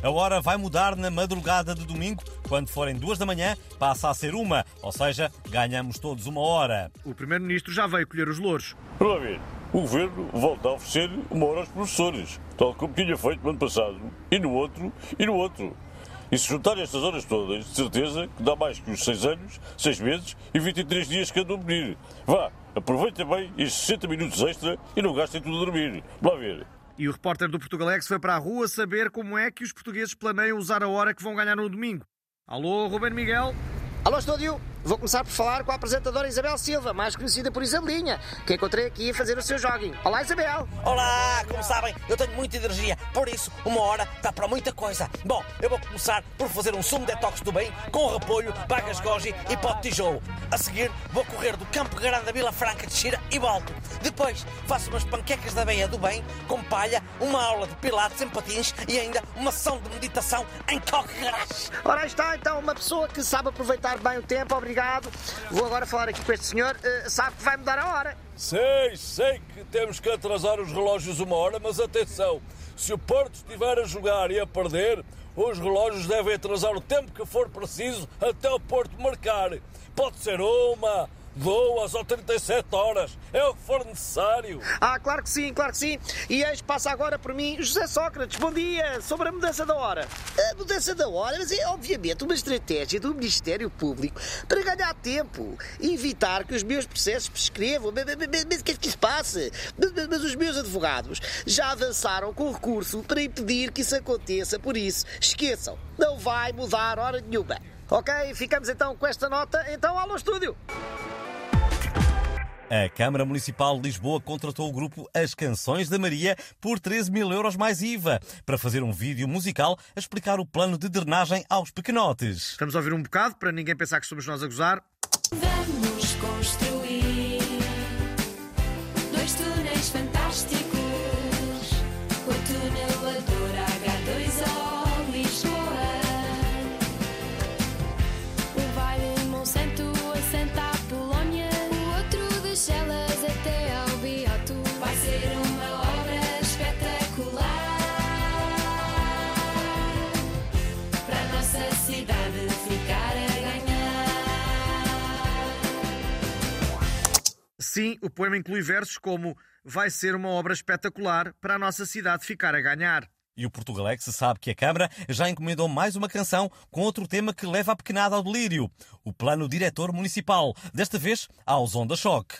A hora vai mudar na madrugada de domingo. Quando forem duas da manhã, passa a ser uma, ou seja, ganhamos todos uma hora. O Primeiro-Ministro já veio colher os louros. Vamos ver. O Governo volta a oferecer uma hora aos professores, tal como tinha feito no ano passado, e no outro, e no outro. E se juntarem estas horas todas, de certeza que dá mais que os 6 anos, 6 meses e 23 dias que andam a. Vá, aproveitem bem estes 60 minutos extra e não gastem tudo a dormir. Vá ver. E o repórter do Portugalex foi para a rua saber como é que os portugueses planeiam usar a hora que vão ganhar no domingo. Alô, Ruben Miguel? Alô, estúdio! Vou começar por falar com a apresentadora Isabel Silva, mais conhecida por Isabelinha, que encontrei aqui a fazer o seu jogging. Olá, Isabel! Olá! Como sabem, eu tenho muita energia, por isso uma hora dá para muita coisa. Bom, eu vou começar por fazer um sumo detox do bem com repolho, bagas goji e pó de tijolo. A seguir, vou correr do Campo Grande da Vila Franca de Xira e volto. Depois, faço umas panquecas da beia do bem, com palha, uma aula de pilates em patins e ainda uma sessão de meditação em coque garage. Ora, está então uma pessoa que sabe aproveitar bem o tempo, obrigado. Vou agora falar aqui com este senhor, uh, sabe que vai mudar a hora. Sei, sei que temos que atrasar os relógios uma hora, mas atenção, se o Porto estiver a jogar e a perder, os relógios devem atrasar o tempo que for preciso até o Porto marcar. Pode ser uma, duas ou 37 horas. É o que for necessário. Ah, claro que sim, claro que sim. E eis passa agora por mim José Sócrates. Bom dia. Sobre a mudança da hora. A mudança da hora, mas é obviamente uma estratégia do Ministério Público para ganhar tempo e evitar que os meus processos prescrevam. Mas, mas, mas o que é que se passa? Mas, mas os meus advogados já avançaram com recurso para impedir que isso aconteça. Por isso, esqueçam, não vai mudar hora nenhuma. Ok, ficamos então com esta nota. Então, alô, estúdio! A Câmara Municipal de Lisboa contratou o grupo As Canções da Maria por 13 mil euros mais IVA para fazer um vídeo musical a explicar o plano de drenagem aos pequenotes. Estamos a ouvir um bocado para ninguém pensar que somos nós a gozar. Vamos construir dois túneis fantásticos. O tunelador H2O Sim, o poema inclui versos como Vai ser uma obra espetacular para a nossa cidade ficar a ganhar. E o Portugalex sabe que a Câmara já encomendou mais uma canção com outro tema que leva a pequenada ao delírio: o Plano Diretor Municipal, desta vez aos Onda Choque.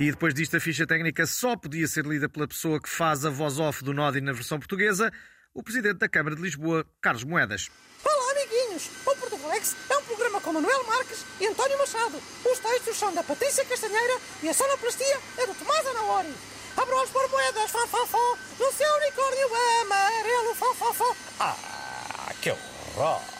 E depois disto, a ficha técnica só podia ser lida pela pessoa que faz a voz off do Nodi na versão portuguesa, o Presidente da Câmara de Lisboa, Carlos Moedas. Olá, amiguinhos! O Portugalex é um programa com Manuel Marques e António Machado. Os textos são da Patrícia Castanheira e a sonoplastia é do Tomás Anaori. Abra-os por moedas, fá, fá, fá, no seu unicórnio amarelo, fá, fá, fá. Ah, que horror!